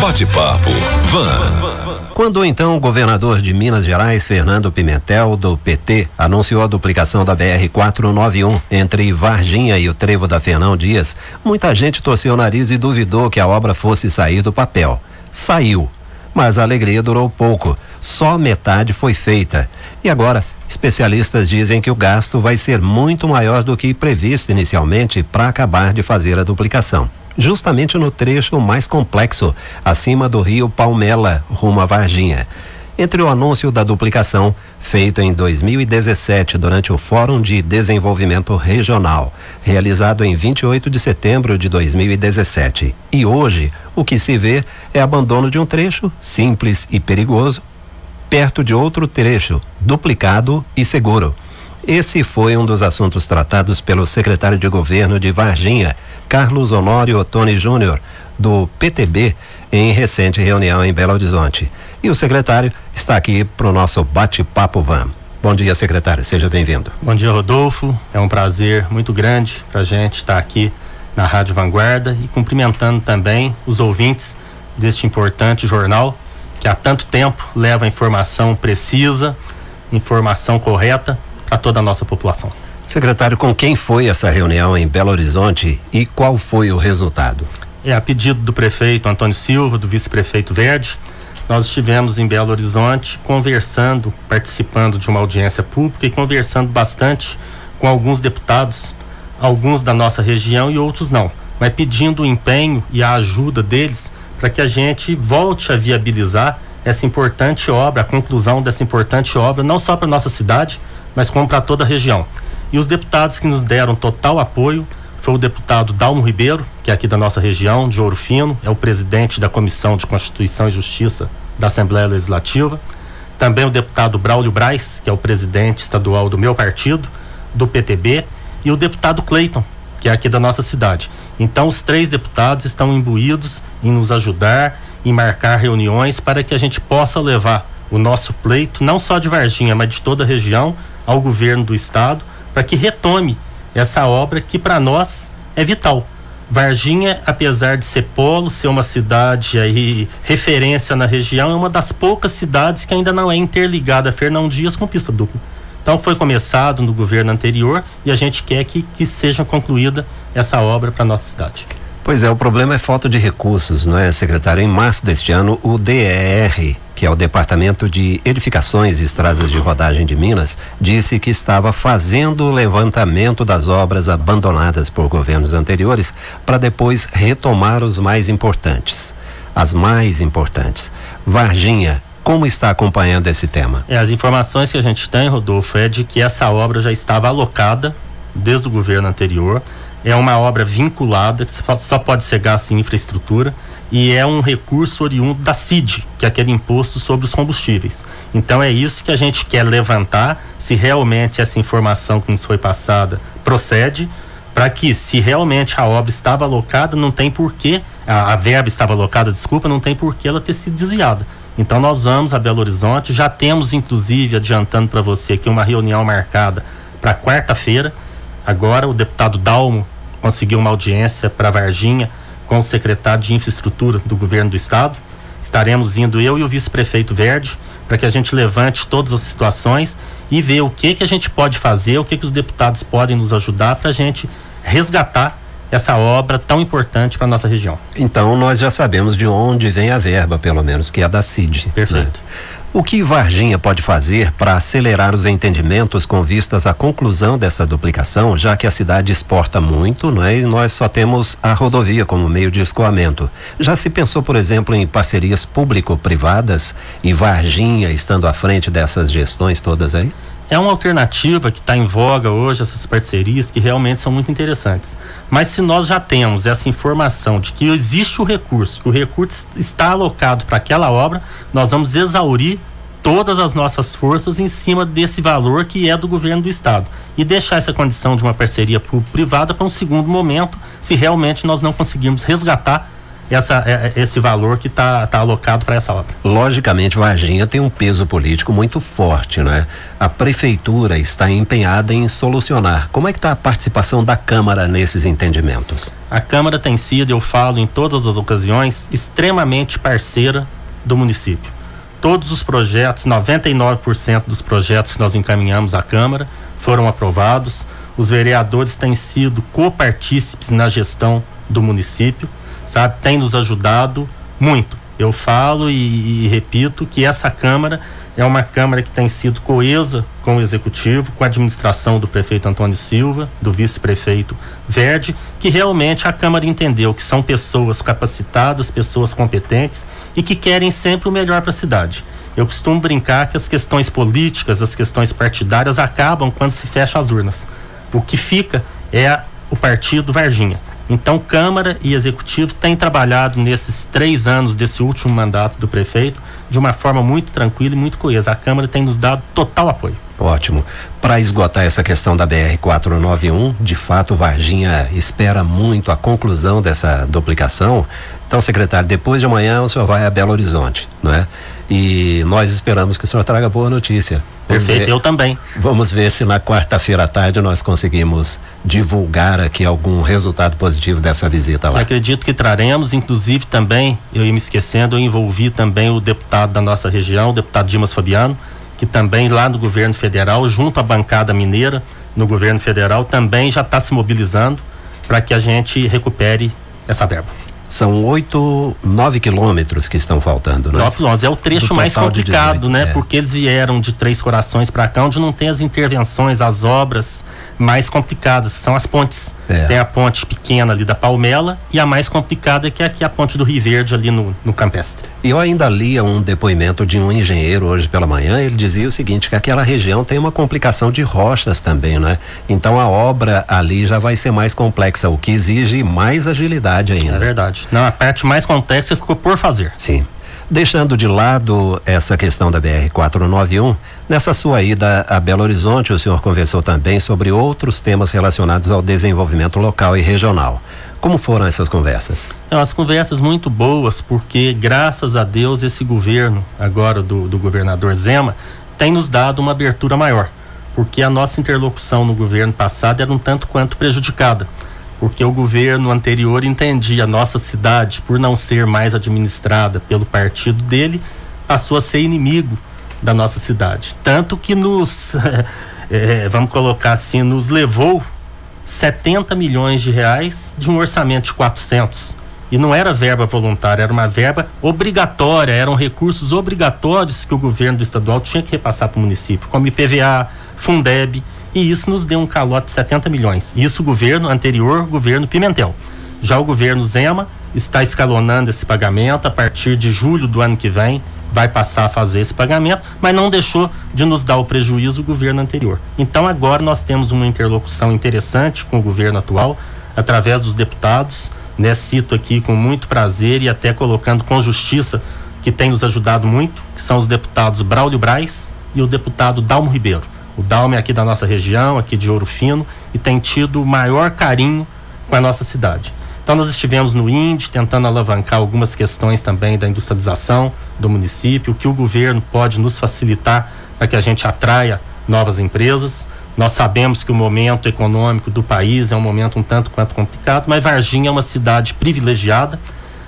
Bate-papo Van. Quando então o governador de Minas Gerais, Fernando Pimentel, do PT, anunciou a duplicação da BR 491 entre Varginha e o trevo da Fernão Dias, muita gente torceu o nariz e duvidou que a obra fosse sair do papel. Saiu. Mas a alegria durou pouco. Só metade foi feita. E agora, especialistas dizem que o gasto vai ser muito maior do que previsto inicialmente para acabar de fazer a duplicação justamente no trecho mais complexo, acima do rio Palmela, rumo a Varginha. Entre o anúncio da duplicação, feito em 2017 durante o Fórum de Desenvolvimento Regional, realizado em 28 de setembro de 2017, e hoje, o que se vê é abandono de um trecho simples e perigoso, perto de outro trecho, duplicado e seguro. Esse foi um dos assuntos tratados pelo secretário de governo de Varginha, Carlos Honório Ottoni Júnior, do PTB, em recente reunião em Belo Horizonte. E o secretário está aqui para o nosso bate-papo van. Bom dia, secretário, seja bem-vindo. Bom dia, Rodolfo. É um prazer muito grande para a gente estar aqui na Rádio Vanguarda e cumprimentando também os ouvintes deste importante jornal que há tanto tempo leva informação precisa, informação correta para toda a nossa população. Secretário, com quem foi essa reunião em Belo Horizonte e qual foi o resultado? É a pedido do prefeito Antônio Silva, do vice-prefeito Verde, nós estivemos em Belo Horizonte conversando, participando de uma audiência pública e conversando bastante com alguns deputados, alguns da nossa região e outros não, mas pedindo o empenho e a ajuda deles para que a gente volte a viabilizar essa importante obra, a conclusão dessa importante obra, não só para nossa cidade, mas como para toda a região. E os deputados que nos deram total apoio foi o deputado Dalmo Ribeiro, que é aqui da nossa região, de Ouro Fino, é o presidente da Comissão de Constituição e Justiça da Assembleia Legislativa. Também o deputado Braulio Braz, que é o presidente estadual do meu partido, do PTB, e o deputado Cleiton, que é aqui da nossa cidade. Então, os três deputados estão imbuídos em nos ajudar, em marcar reuniões para que a gente possa levar o nosso pleito, não só de Varginha, mas de toda a região, ao governo do estado para que retome essa obra que para nós é vital. Varginha, apesar de ser polo, ser uma cidade aí referência na região, é uma das poucas cidades que ainda não é interligada a Fernão Dias com pista dupla. Então foi começado no governo anterior e a gente quer que, que seja concluída essa obra para nossa cidade. Pois é, o problema é falta de recursos, não é, secretário? Em março deste ano, o DER, que é o Departamento de Edificações e Estradas de Rodagem de Minas, disse que estava fazendo o levantamento das obras abandonadas por governos anteriores para depois retomar os mais importantes. As mais importantes. Varginha, como está acompanhando esse tema? É, as informações que a gente tem, Rodolfo, é de que essa obra já estava alocada desde o governo anterior é uma obra vinculada, que só pode ser gasto em infraestrutura, e é um recurso oriundo da CID, que é aquele imposto sobre os combustíveis. Então é isso que a gente quer levantar, se realmente essa informação que nos foi passada procede, para que se realmente a obra estava alocada, não tem porquê, a, a verba estava alocada, desculpa, não tem porquê ela ter sido desviada. Então nós vamos a Belo Horizonte, já temos inclusive adiantando para você aqui uma reunião marcada para quarta-feira. Agora o deputado Dalmo conseguiu uma audiência para Varginha com o secretário de Infraestrutura do governo do estado. Estaremos indo eu e o vice-prefeito Verde para que a gente levante todas as situações e ver o que que a gente pode fazer, o que que os deputados podem nos ajudar para a gente resgatar essa obra tão importante para nossa região. Então nós já sabemos de onde vem a verba, pelo menos, que é da CID. Perfeito. Né? O que Varginha pode fazer para acelerar os entendimentos com vistas à conclusão dessa duplicação, já que a cidade exporta muito, não é? E nós só temos a rodovia como meio de escoamento. Já se pensou, por exemplo, em parcerias público-privadas e Varginha estando à frente dessas gestões todas aí? É uma alternativa que está em voga hoje, essas parcerias, que realmente são muito interessantes. Mas se nós já temos essa informação de que existe o recurso, que o recurso está alocado para aquela obra, nós vamos exaurir todas as nossas forças em cima desse valor que é do governo do estado e deixar essa condição de uma parceria privada para um segundo momento, se realmente nós não conseguirmos resgatar essa, é, é, esse valor que está tá alocado para essa obra. Logicamente, Varginha tem um peso político muito forte, né? A prefeitura está empenhada em solucionar. Como é que está a participação da Câmara nesses entendimentos? A Câmara tem sido, eu falo em todas as ocasiões, extremamente parceira do município. Todos os projetos, 99% dos projetos que nós encaminhamos à Câmara foram aprovados. Os vereadores têm sido copartícipes na gestão do município sabe? Tem nos ajudado muito. Eu falo e, e, repito que essa Câmara é uma Câmara que tem sido coesa com o Executivo, com a administração do prefeito Antônio Silva, do vice-prefeito Verde, que realmente a Câmara entendeu que são pessoas capacitadas, pessoas competentes e que querem sempre o melhor para a cidade. Eu costumo brincar que as questões políticas, as questões partidárias acabam quando se fecha as urnas. O que fica é o partido Varginha. Então, Câmara e Executivo têm trabalhado nesses três anos desse último mandato do prefeito de uma forma muito tranquila e muito coesa. A Câmara tem nos dado total apoio. Ótimo. Para esgotar essa questão da BR-491, de fato, Varginha espera muito a conclusão dessa duplicação. Então, secretário, depois de amanhã o senhor vai a Belo Horizonte, não é? E nós esperamos que o senhor traga boa notícia. Vamos Perfeito, ver, eu também. Vamos ver se na quarta-feira à tarde nós conseguimos divulgar aqui algum resultado positivo dessa visita lá. acredito que traremos, inclusive também, eu ia me esquecendo, eu envolvi também o deputado da nossa região, o deputado Dimas Fabiano, que também lá no governo federal, junto à bancada mineira no governo federal, também já está se mobilizando para que a gente recupere essa verba. São oito, nove quilômetros que estão faltando, né? Nove quilômetros. É o trecho mais complicado, 18, né? É. Porque eles vieram de Três Corações para cá, onde não tem as intervenções, as obras mais complicadas, são as pontes. É. Tem a ponte pequena ali da Palmela e a mais complicada que é aqui a ponte do Rio Verde ali no, no Campestre. E eu ainda li um depoimento de um engenheiro hoje pela manhã, ele dizia o seguinte, que aquela região tem uma complicação de rochas também, né? Então a obra ali já vai ser mais complexa, o que exige mais agilidade ainda. É verdade. Não, a parte mais complexa ficou por fazer. Sim. Deixando de lado essa questão da BR-491, nessa sua ida a Belo Horizonte, o senhor conversou também sobre outros temas relacionados ao desenvolvimento local e regional. Como foram essas conversas? Umas conversas muito boas, porque graças a Deus esse governo, agora do, do governador Zema, tem nos dado uma abertura maior. Porque a nossa interlocução no governo passado era um tanto quanto prejudicada porque o governo anterior entendia a nossa cidade, por não ser mais administrada pelo partido dele, passou a ser inimigo da nossa cidade. Tanto que nos, é, vamos colocar assim, nos levou 70 milhões de reais de um orçamento de 400. E não era verba voluntária, era uma verba obrigatória, eram recursos obrigatórios que o governo do estadual tinha que repassar para o município, como IPVA, Fundeb e isso nos deu um calote de 70 milhões. Isso o governo anterior, governo Pimentel. Já o governo Zema está escalonando esse pagamento a partir de julho do ano que vem, vai passar a fazer esse pagamento, mas não deixou de nos dar o prejuízo o governo anterior. Então agora nós temos uma interlocução interessante com o governo atual, através dos deputados, né? Cito aqui com muito prazer e até colocando com justiça que tem nos ajudado muito, que são os deputados Braulio Braz e o deputado Dalmo Ribeiro. O Dalme é aqui da nossa região, aqui de Ouro Fino, e tem tido o maior carinho com a nossa cidade. Então nós estivemos no INDE tentando alavancar algumas questões também da industrialização do município, o que o governo pode nos facilitar para que a gente atraia novas empresas. Nós sabemos que o momento econômico do país é um momento um tanto quanto complicado, mas Varginha é uma cidade privilegiada,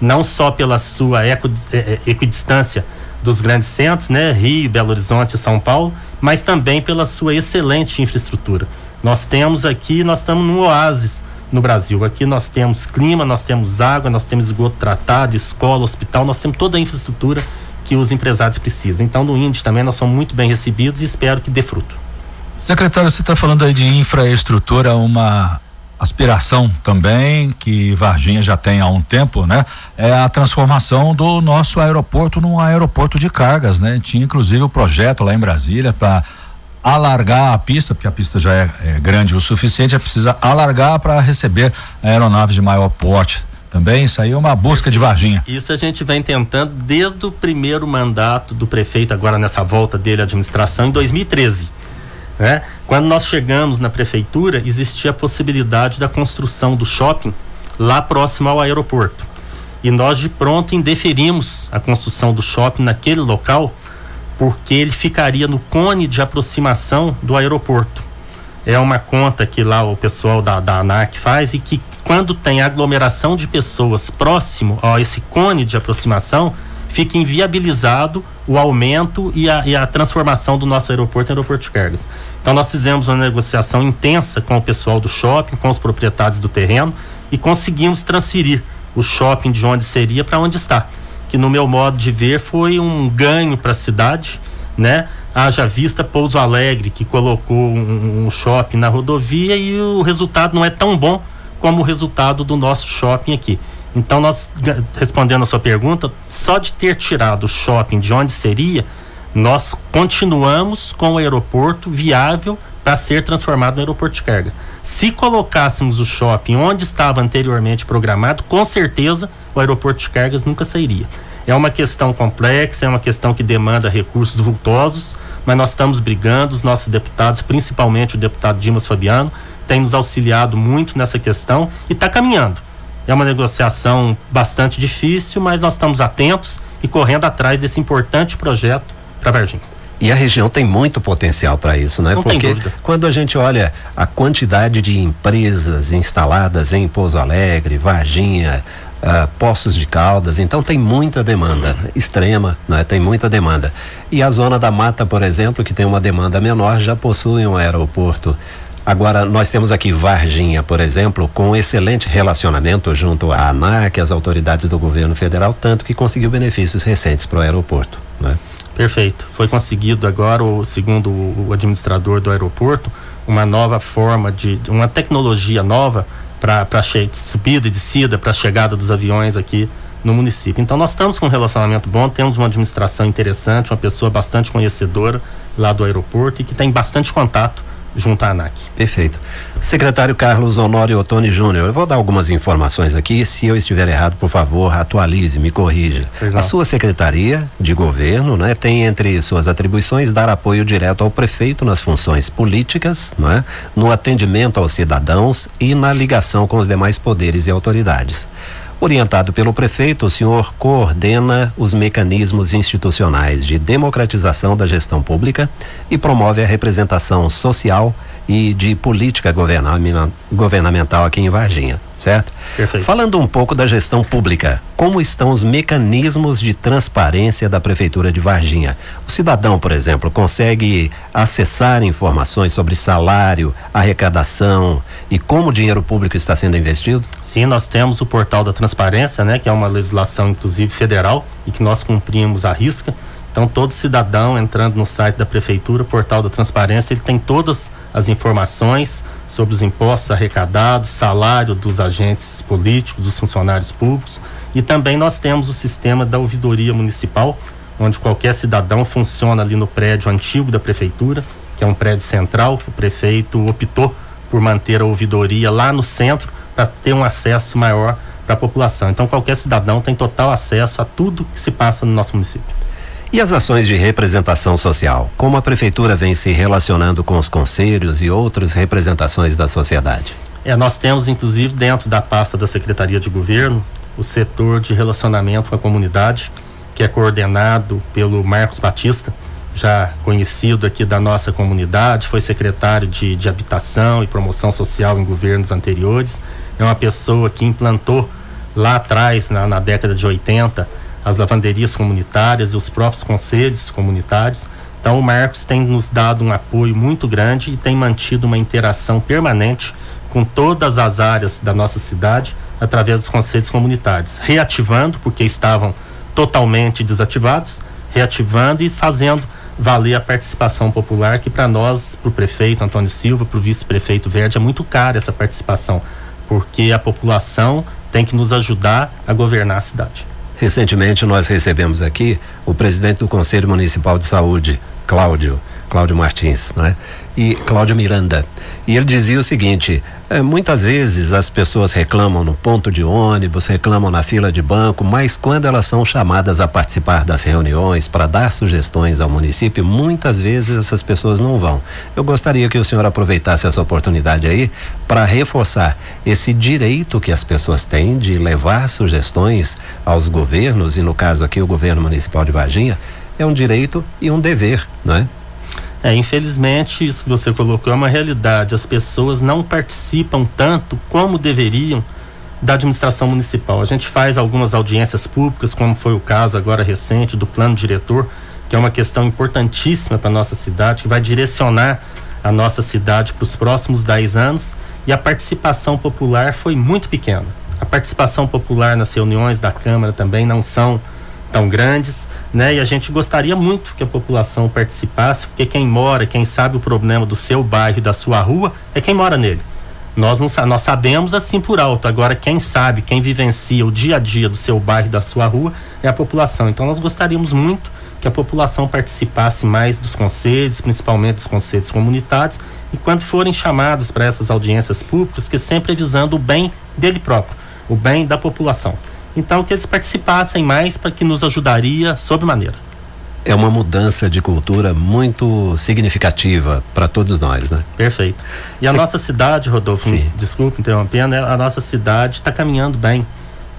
não só pela sua eh, eh, equidistância dos grandes centros, né, Rio, Belo Horizonte São Paulo, mas também pela sua excelente infraestrutura. Nós temos aqui, nós estamos num oásis no Brasil. Aqui nós temos clima, nós temos água, nós temos esgoto tratado, escola, hospital, nós temos toda a infraestrutura que os empresários precisam. Então, no Índice também nós somos muito bem recebidos e espero que dê fruto. Secretário, você está falando aí de infraestrutura, uma aspiração também que Varginha já tem há um tempo, né? É a transformação do nosso aeroporto num aeroporto de cargas, né? Tinha inclusive o projeto lá em Brasília para alargar a pista, porque a pista já é, é grande o suficiente, é precisa alargar para receber aeronaves de maior porte. Também isso aí é uma busca de Varginha. Isso a gente vem tentando desde o primeiro mandato do prefeito, agora nessa volta dele à administração, em 2013 né? Quando nós chegamos na prefeitura, existia a possibilidade da construção do shopping lá próximo ao aeroporto. E nós de pronto indeferimos a construção do shopping naquele local, porque ele ficaria no cone de aproximação do aeroporto. É uma conta que lá o pessoal da, da ANAC faz e que quando tem aglomeração de pessoas próximo a esse cone de aproximação, fica inviabilizado o aumento e a, e a transformação do nosso aeroporto em aeroporto de cargas. Então nós fizemos uma negociação intensa com o pessoal do shopping, com os proprietários do terreno e conseguimos transferir o shopping de onde seria para onde está. Que no meu modo de ver foi um ganho para a cidade, né? Haja vista Pouso Alegre, que colocou um, um shopping na rodovia e o resultado não é tão bom como o resultado do nosso shopping aqui. Então, nós, respondendo a sua pergunta, só de ter tirado o shopping de onde seria, nós continuamos com o aeroporto viável para ser transformado no aeroporto de carga. Se colocássemos o shopping onde estava anteriormente programado, com certeza o aeroporto de cargas nunca sairia. É uma questão complexa, é uma questão que demanda recursos vultosos, mas nós estamos brigando, os nossos deputados, principalmente o deputado Dimas Fabiano, tem nos auxiliado muito nessa questão e está caminhando. É uma negociação bastante difícil, mas nós estamos atentos e correndo atrás desse importante projeto para Varginha. E a região tem muito potencial para isso, né? Não Porque quando a gente olha a quantidade de empresas instaladas em Pouso Alegre, Varginha, uh, Poços de Caldas, então tem muita demanda extrema, né? Tem muita demanda. E a zona da mata, por exemplo, que tem uma demanda menor, já possui um aeroporto Agora, nós temos aqui Varginha, por exemplo, com excelente relacionamento junto à ANAC, as autoridades do governo federal, tanto que conseguiu benefícios recentes para o aeroporto. Né? Perfeito. Foi conseguido agora, segundo o administrador do aeroporto, uma nova forma de, uma tecnologia nova para subida e descida, para a chegada dos aviões aqui no município. Então nós estamos com um relacionamento bom, temos uma administração interessante, uma pessoa bastante conhecedora lá do aeroporto e que tem bastante contato junto à ANAC. Perfeito. Secretário Carlos Honório Ottoni Júnior, eu vou dar algumas informações aqui. Se eu estiver errado, por favor, atualize, me corrija. Exato. A sua secretaria de governo, né, tem entre suas atribuições dar apoio direto ao prefeito nas funções políticas, né, no atendimento aos cidadãos e na ligação com os demais poderes e autoridades. Orientado pelo prefeito, o senhor coordena os mecanismos institucionais de democratização da gestão pública e promove a representação social e de política governamental aqui em Varginha, certo? Perfeito. Falando um pouco da gestão pública, como estão os mecanismos de transparência da Prefeitura de Varginha? O cidadão, por exemplo, consegue acessar informações sobre salário, arrecadação e como o dinheiro público está sendo investido? Sim, nós temos o portal da transparência, né, que é uma legislação inclusive federal e que nós cumprimos à risca. Então, todo cidadão entrando no site da prefeitura, portal da transparência, ele tem todas as informações sobre os impostos arrecadados, salário dos agentes políticos, dos funcionários públicos. E também nós temos o sistema da ouvidoria municipal, onde qualquer cidadão funciona ali no prédio antigo da prefeitura, que é um prédio central. O prefeito optou por manter a ouvidoria lá no centro para ter um acesso maior para a população. Então, qualquer cidadão tem total acesso a tudo que se passa no nosso município. E as ações de representação social? Como a prefeitura vem se relacionando com os conselhos e outras representações da sociedade? É, nós temos, inclusive, dentro da pasta da Secretaria de Governo, o setor de relacionamento com a comunidade, que é coordenado pelo Marcos Batista, já conhecido aqui da nossa comunidade, foi secretário de, de Habitação e Promoção Social em governos anteriores. É uma pessoa que implantou lá atrás, na, na década de 80, as lavanderias comunitárias e os próprios conselhos comunitários. Então, o Marcos tem nos dado um apoio muito grande e tem mantido uma interação permanente com todas as áreas da nossa cidade através dos conselhos comunitários, reativando, porque estavam totalmente desativados, reativando e fazendo valer a participação popular, que para nós, para o prefeito Antônio Silva, para o vice-prefeito Verde, é muito cara essa participação, porque a população tem que nos ajudar a governar a cidade. Recentemente nós recebemos aqui o presidente do Conselho Municipal de Saúde, Cláudio, Cláudio Martins, né? E Cláudio Miranda. E ele dizia o seguinte: é, muitas vezes as pessoas reclamam no ponto de ônibus, reclamam na fila de banco, mas quando elas são chamadas a participar das reuniões para dar sugestões ao município, muitas vezes essas pessoas não vão. Eu gostaria que o senhor aproveitasse essa oportunidade aí para reforçar esse direito que as pessoas têm de levar sugestões aos governos, e no caso aqui o governo municipal de Varginha, é um direito e um dever, não é? É, infelizmente, isso que você colocou é uma realidade. As pessoas não participam tanto como deveriam da administração municipal. A gente faz algumas audiências públicas, como foi o caso agora recente do plano diretor, que é uma questão importantíssima para a nossa cidade, que vai direcionar a nossa cidade para os próximos 10 anos, e a participação popular foi muito pequena. A participação popular nas reuniões da Câmara também não são tão grandes, né? E a gente gostaria muito que a população participasse, porque quem mora, quem sabe o problema do seu bairro da sua rua é quem mora nele. Nós não nós sabemos assim por alto. Agora quem sabe, quem vivencia o dia a dia do seu bairro da sua rua é a população. Então nós gostaríamos muito que a população participasse mais dos conselhos, principalmente dos conselhos comunitários, e quando forem chamados para essas audiências públicas, que sempre visando o bem dele próprio, o bem da população. Então, que eles participassem mais para que nos ajudaria sob maneira. É uma mudança de cultura muito significativa para todos nós, né? Perfeito. E a nossa cidade, Rodolfo, Sim. desculpa interrompendo, né? a nossa cidade está caminhando bem.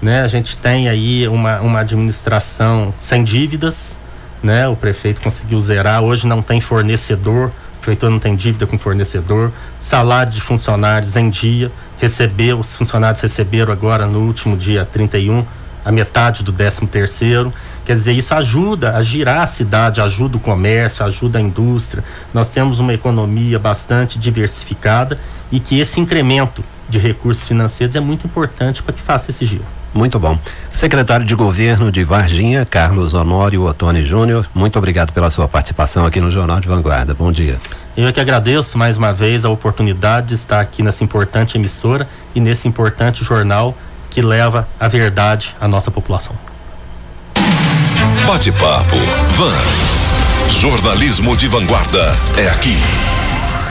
Né? A gente tem aí uma, uma administração sem dívidas, né? O prefeito conseguiu zerar, hoje não tem fornecedor, prefeitura não tem dívida com fornecedor, salário de funcionários em dia recebeu, os funcionários receberam agora no último dia 31 a metade do 13 terceiro. Quer dizer, isso ajuda a girar a cidade, ajuda o comércio, ajuda a indústria. Nós temos uma economia bastante diversificada e que esse incremento de recursos financeiros é muito importante para que faça esse giro. Muito bom. Secretário de Governo de Varginha, Carlos Honório Ottoni Júnior, muito obrigado pela sua participação aqui no Jornal de Vanguarda. Bom dia. Eu é que agradeço mais uma vez a oportunidade de estar aqui nessa importante emissora e nesse importante jornal que leva a verdade à nossa população. Bate-papo. Van. Jornalismo de vanguarda é aqui.